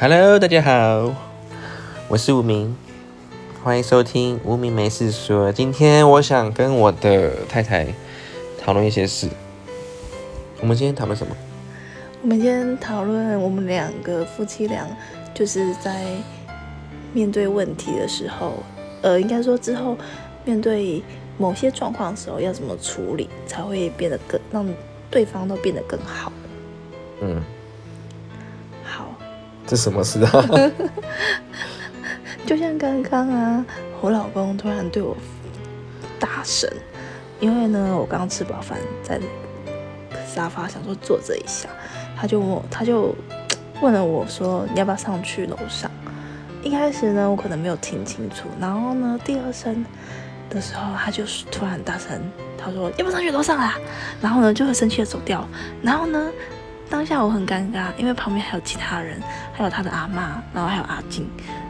Hello，大家好，我是无名，欢迎收听无名没事说。今天我想跟我的太太讨论一些事。我们今天讨论什么？我们今天讨论我们两个夫妻俩就是在面对问题的时候，呃，应该说之后面对某些状况的时候要怎么处理，才会变得更让对方都变得更好。嗯，好，这什么事啊？就像刚刚啊，我老公突然对我大声，因为呢，我刚吃饱饭在沙发想说坐着一下，他就问我，他就问了我说你要不要上去楼上？一开始呢，我可能没有听清楚，然后呢，第二声的时候，他就突然大声，他说要不要上去楼上啦？然后呢，就很生气的走掉，然后呢。当下我很尴尬，因为旁边还有其他人，还有他的阿妈，然后还有阿静，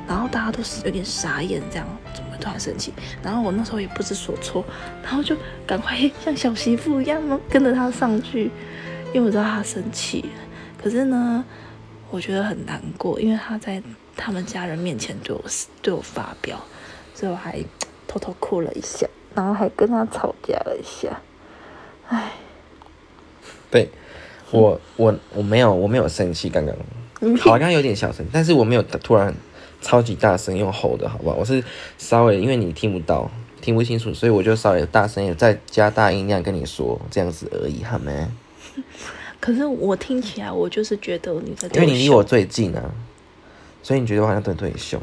然后大家都是有点傻眼，这样怎么会突然生气？然后我那时候也不知所措，然后就赶快像小媳妇一样跟着他上去，因为我知道他生气。可是呢，我觉得很难过，因为他在他们家人面前对我对我发飙，所以我还偷偷哭了一下，然后还跟他吵架了一下。唉，对。我我我没有我没有生气，刚刚好刚刚有点小声，但是我没有突然超级大声用吼的好不好？我是稍微因为你听不到听不清楚，所以我就稍微大声也再加大音量跟你说这样子而已，好吗？可是我听起来我就是觉得你在因为你离我最近啊，所以你觉得我好像对对你凶。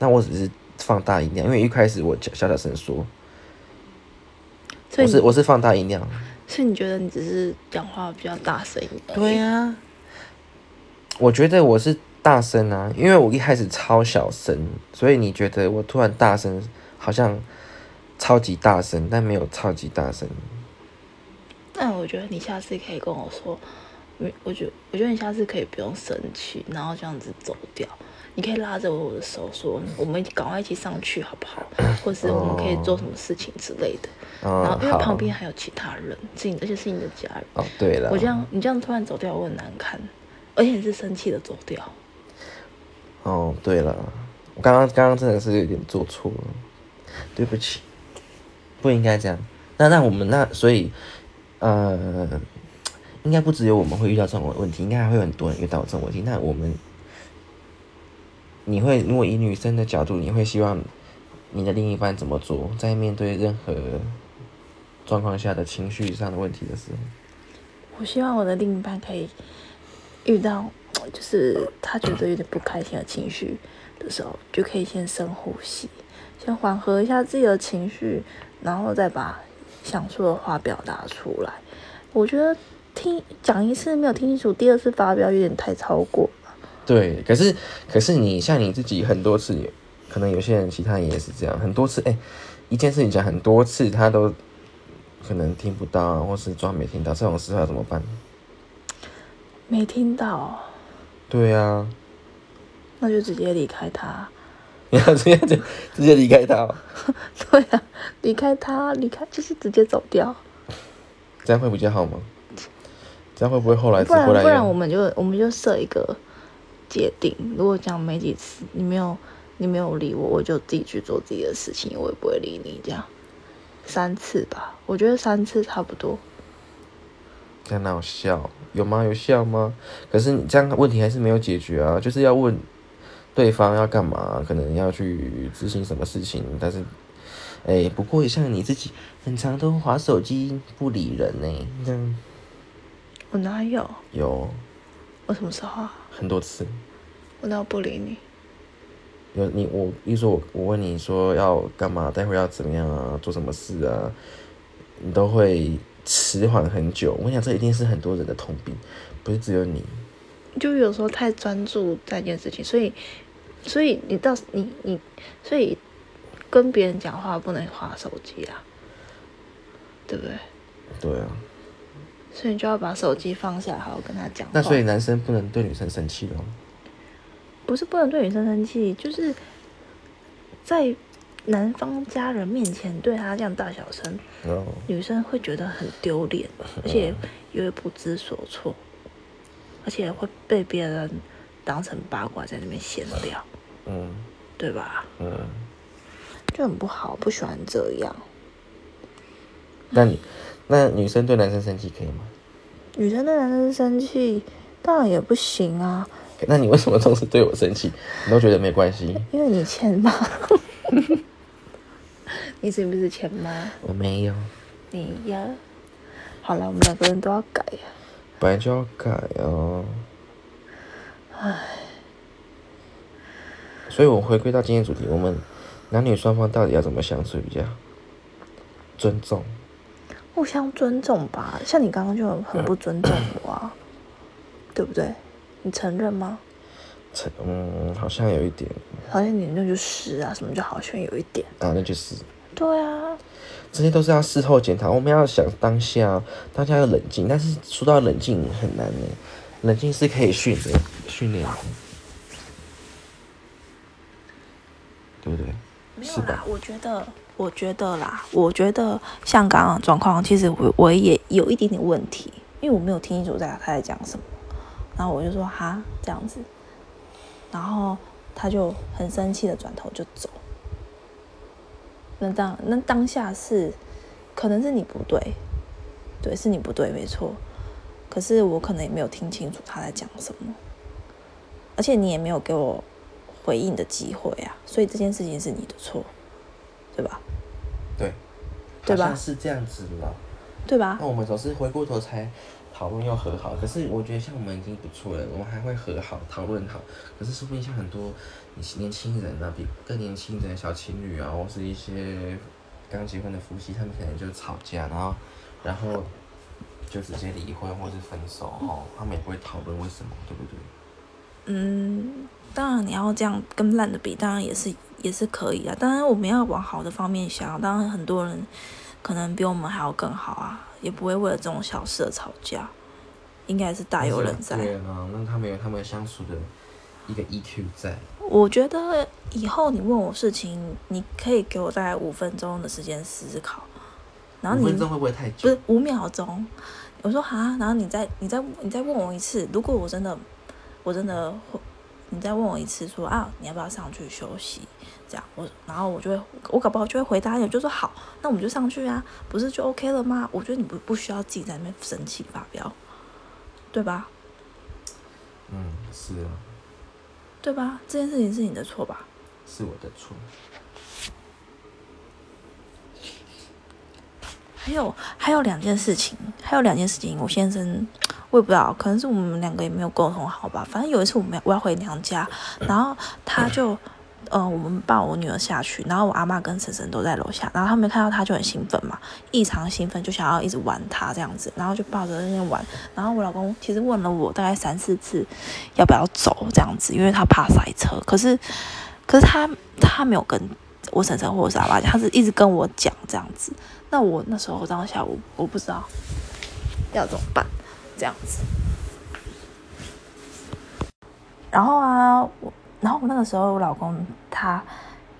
那我只是放大音量，因为一开始我小小声说，我是我是放大音量。是你觉得你只是讲话比较大声一点？对呀，我觉得我是大声啊，因为我一开始超小声，所以你觉得我突然大声，好像超级大声，但没有超级大声。但我觉得你下次可以跟我说，我觉我觉得你下次可以不用生气，然后这样子走掉。你可以拉着我的手说：“我们赶快一起上去，好不好？或是我们可以做什么事情之类的。”然后因为旁边还有其他人，是你而且是你的家人。哦，对了，我这样你这样突然走掉，我很难堪，而且你是生气的走掉。哦，对了，我刚刚刚刚真的是有点做错了，对不起，不应该这样。那那我们那所以呃，应该不只有我们会遇到这种问题，应该还会有很多人遇到这种问题。那我们。你会如果以女生的角度，你会希望你的另一半怎么做？在面对任何状况下的情绪上的问题的时候，我希望我的另一半可以遇到，就是他觉得有点不开心的情绪的时候，就可以先深呼吸，先缓和一下自己的情绪，然后再把想说的话表达出来。我觉得听讲一次没有听清楚，第二次发表有点太超过。对，可是可是你像你自己很多次，可能有些人其他人也是这样，很多次哎，一件事情讲很多次，他都可能听不到，或是装没听到，这种时候要怎么办？没听到。对啊。那就直接离开他。你要直接就直接离开他。对啊，离开他，离开就是直接走掉。这样会比较好吗？这样会不会后来不然不然我们就我们就设一个。界定，如果讲没几次，你没有你没有理我，我就自己去做自己的事情，我也不会理你。这样三次吧，我觉得三次差不多。在那有笑有吗？有笑吗？可是你这样问题还是没有解决啊，就是要问对方要干嘛，可能要去执行什么事情，但是，哎，不过像你自己，很常都划手机不理人呢，这样。我哪有？有。我什么时候？很多次。我都不理你。有你，我一说，我我问你说要干嘛，待会要怎么样啊，做什么事啊，你都会迟缓很久。我想这一定是很多人的通病，不是只有你。就有时候太专注在一件事情，所以，所以你到你你，所以跟别人讲话不能划手机啊，对不对？对啊。所以你就要把手机放下，好好跟他讲。那所以男生不能对女生生气喽？不是不能对女生生气，就是在男方家人面前对他这样大小声，女生会觉得很丢脸，而且也会不知所措，而且会被别人当成八卦在那边闲聊，嗯对吧？嗯。就很不好，不喜欢这样。那你那女生对男生生气可以吗？女生对男生生气，当然也不行啊，那你为什么总是对我生气？你都觉得没关系？因为你欠妈。你是不是欠妈？我没有，你呀。好了，我们两个人都要改呀、本来就要改哦。唉，所以我回归到今天主题，我们男女双方到底要怎么相处比较？尊重。互相尊重吧。像你刚刚就很不尊重我啊，对不对？你承认吗？承嗯，好像有一点好像你那就是啊，什么就好像有一点？啊，那就是对啊，这些都是要事后检讨。我们要想当下，当下要冷静，但是说到冷静很难呢。冷静是可以训的，训练的，对不对？没有啦，我觉得，我觉得啦，我觉得像刚刚状况，其实我我也有一点点问题，因为我没有听清楚在他在讲什么，然后我就说哈这样子，然后他就很生气的转头就走。那当那当下是，可能是你不对，对，是你不对，没错。可是我可能也没有听清楚他在讲什么，而且你也没有给我回应的机会啊，所以这件事情是你的错，对吧？对，对吧好像是这样子了。对吧那？我们总是回过头才讨论又和好，可是我觉得像我们已经不错了，我们还会和好讨论好。可是说不定像很多年年轻人啊，比更年轻的小情侣啊，或是一些刚结婚的夫妻，他们可能就吵架，然后然后就直接离婚或是分手哦，他们也不会讨论为什么，对不对？嗯，当然你要这样跟烂的比，当然也是也是可以啊。当然我们要往好的方面想，当然很多人可能比我们还要更好啊，也不会为了这种小事而吵架，应该是大有人在。对啊，那他们有他们相处的一个 EQ 在。我觉得以后你问我事情，你可以给我大概五分钟的时间思考，然后你五分钟会不会太久？不是五秒钟，我说哈，然后你再你再你再问我一次，如果我真的我真的会，你再问我一次说啊，你要不要上去休息？这样我然后我就会我搞不好就会回答你，就说好，那我们就上去啊，不是就 OK 了吗？我觉得你不不需要自己在那边生气发飙，对吧？嗯，是啊，对吧？这件事情是你的错吧？是我的错。还有还有两件事情，还有两件事情，我先生我也不知道，可能是我们两个也没有沟通好吧。反正有一次我们我要回娘家，然后他就，呃，我们抱我女儿下去，然后我阿妈跟婶婶都在楼下，然后他们看到他就很兴奋嘛，异常兴奋，就想要一直玩他这样子，然后就抱着在那边玩。然后我老公其实问了我大概三四次要不要走这样子，因为他怕塞车，可是可是他他没有跟我婶婶或者是阿妈讲，他是一直跟我讲这样子。那我那时候当下我我不知道要怎么办，这样子。然后啊，我然后我那个时候我老公他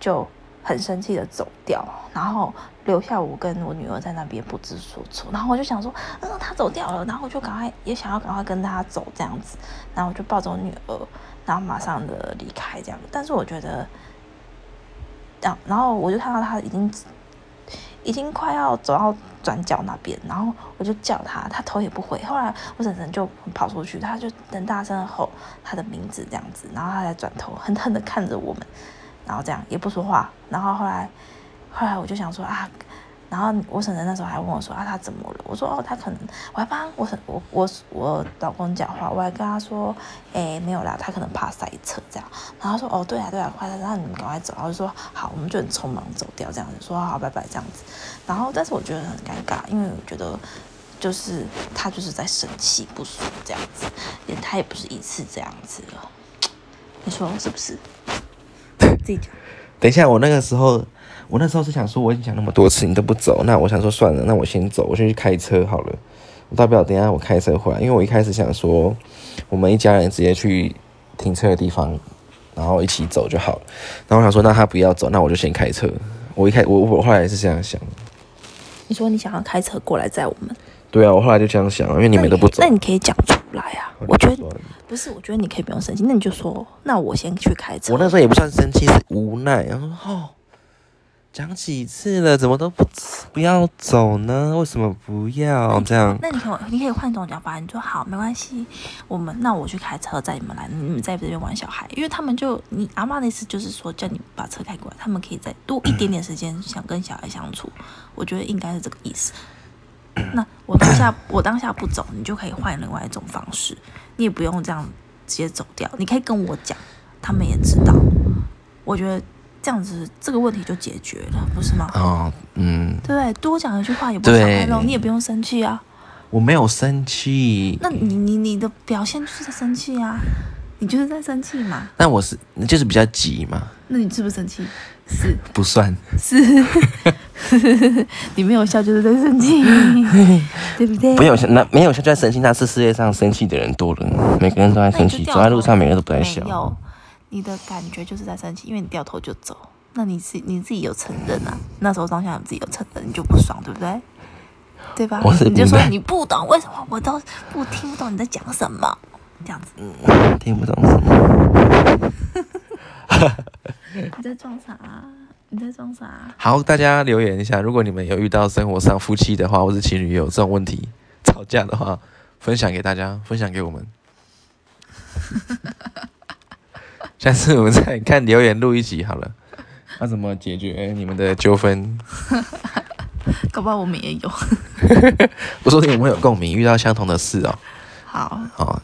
就很生气的走掉，然后留下我跟我女儿在那边不知所措。然后我就想说，嗯，他走掉了，然后我就赶快也想要赶快跟他走这样子，然后我就抱着我女儿，然后马上的离开这样。但是我觉得，这样，然后我就看到他已经。已经快要走到转角那边，然后我就叫他，他头也不回。后来我婶婶就跑出去，他就很大声的吼他的名字这样子，然后他才转头狠狠的看着我们，然后这样也不说话。然后后来，后来我就想说啊，然后我婶婶那时候还问我说啊他怎么了？我说哦他可能，我还帮我婶我我我老公讲话，我还跟他说，哎没有啦，他可能怕塞车这样。然后说哦对啊对啊，快点，然后你们赶快走。然后就说好，我们就很匆忙走掉这样子，说好拜拜这样子。然后但是我觉得很尴尬，因为我觉得就是他就是在生气不爽这样子，也他也不是一次这样子了，你说是不是？自己讲。等一下，我那个时候，我那时候是想说，我已经讲那么多次，你都不走，那我想说算了，那我先走，我先去开车好了。我大不了等下我开车回来，因为我一开始想说，我们一家人直接去停车的地方，然后一起走就好了。然后我想说，那他不要走，那我就先开车。我一开我我后来是这样想，你说你想要开车过来载我们，对啊，我后来就这样想，因为你们都不走那，你可以讲出来啊。我觉得不是，我觉得你可以不用生气，那你就说，那我先去开车。我那时候也不算生气，是无奈。然后说哦，讲几次了，怎么都不不要走呢？为什么不要这样？那你可以，你可以换一种讲法，你说好，没关系，我们那我去开车载你们来，你们在这边玩小孩，因为他们就你阿妈的意思就是说叫你把车开过来，他们可以再多一点点时间想跟小孩相处，我觉得应该是这个意思。那我当下 我当下不走，你就可以换另外一种方式，你也不用这样直接走掉，你可以跟我讲，他们也知道，我觉得这样子这个问题就解决了，不是吗？哦，嗯，对不对？多讲一句话也不会伤害对肉，你也不用生气啊。我没有生气，那你你你的表现就是在生气啊，你就是在生气嘛。那我是就是比较急嘛，那你是不是生气？是不算。是，你没有笑就是在生气，对不对？没有笑那没有笑就在生气，那是世界上生气的人多了，每个人都在生气，走在路上每个人都不在没笑。有，你的感觉就是在生气，因为你掉头就走。那你是你自己有承认啊？那时候当下你自己有承认，你就不爽，对不对？对吧？你就说你不懂为什么，我都不听不懂你在讲什么，这样子。听不懂什么。你在装啥？你在装啥？好，大家留言一下，如果你们有遇到生活上夫妻的话，或是情侣有这种问题吵架的话，分享给大家，分享给我们。下次我们再看留言录一集好了。那怎么解决你们的纠纷？搞不好我们也有。我说你们有共鸣，遇到相同的事哦。好，哦，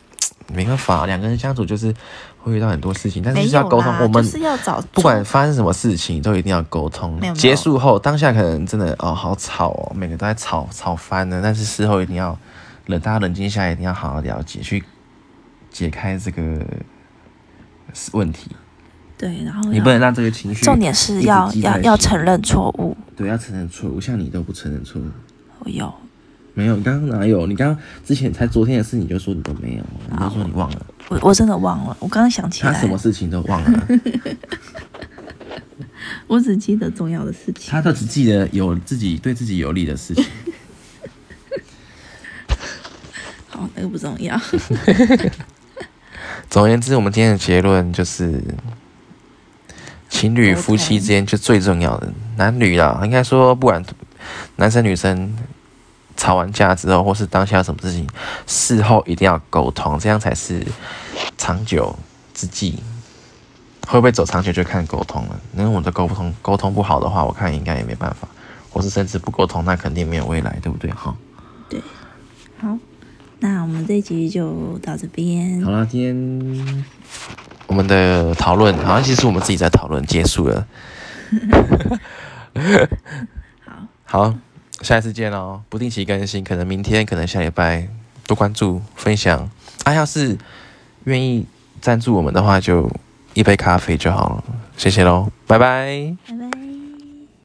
没办法，两个人相处就是会遇到很多事情，但是就是要沟通。我们就是要找不管发生什么事情，都一定要沟通没有。结束后，当下可能真的哦好吵哦，每个都在吵吵翻了，但是事后一定要冷，大家冷静下来，一定要好好了解，去解开这个问题。对，然后你不能让这个情绪，重点是要要要承认错误。对，要承认错误。像你都不承认错误，我有，没有，你刚刚哪有？你刚刚之前才昨天的事，你就说你都没有，你就说你忘了，我我真的忘了，我刚刚想起来他什，么事情都忘了，我只记得重要的事情。他都只记得有自己对自己有利的事情。好，那个不重要。总而言之，我们今天的结论就是，情侣、夫妻之间就最重要的，男女啦，应该说不管男生女生吵完架之后，或是当下有什么事情，事后一定要沟通，这样才是长久之计。会不会走长久就看沟通了。因为我们的沟通沟通不好的话，我看应该也没办法，或是甚至不沟通，那肯定没有未来，对不对？哈。对好，那我们这一集就到这边好。了，今天我们的讨论好像其实我们自己在讨论，结束了。好，好，下一次见喽！不定期更新，可能明天，可能下礼拜，多关注分享。啊，要是愿意赞助我们的话，就一杯咖啡就好了。谢谢喽，拜拜。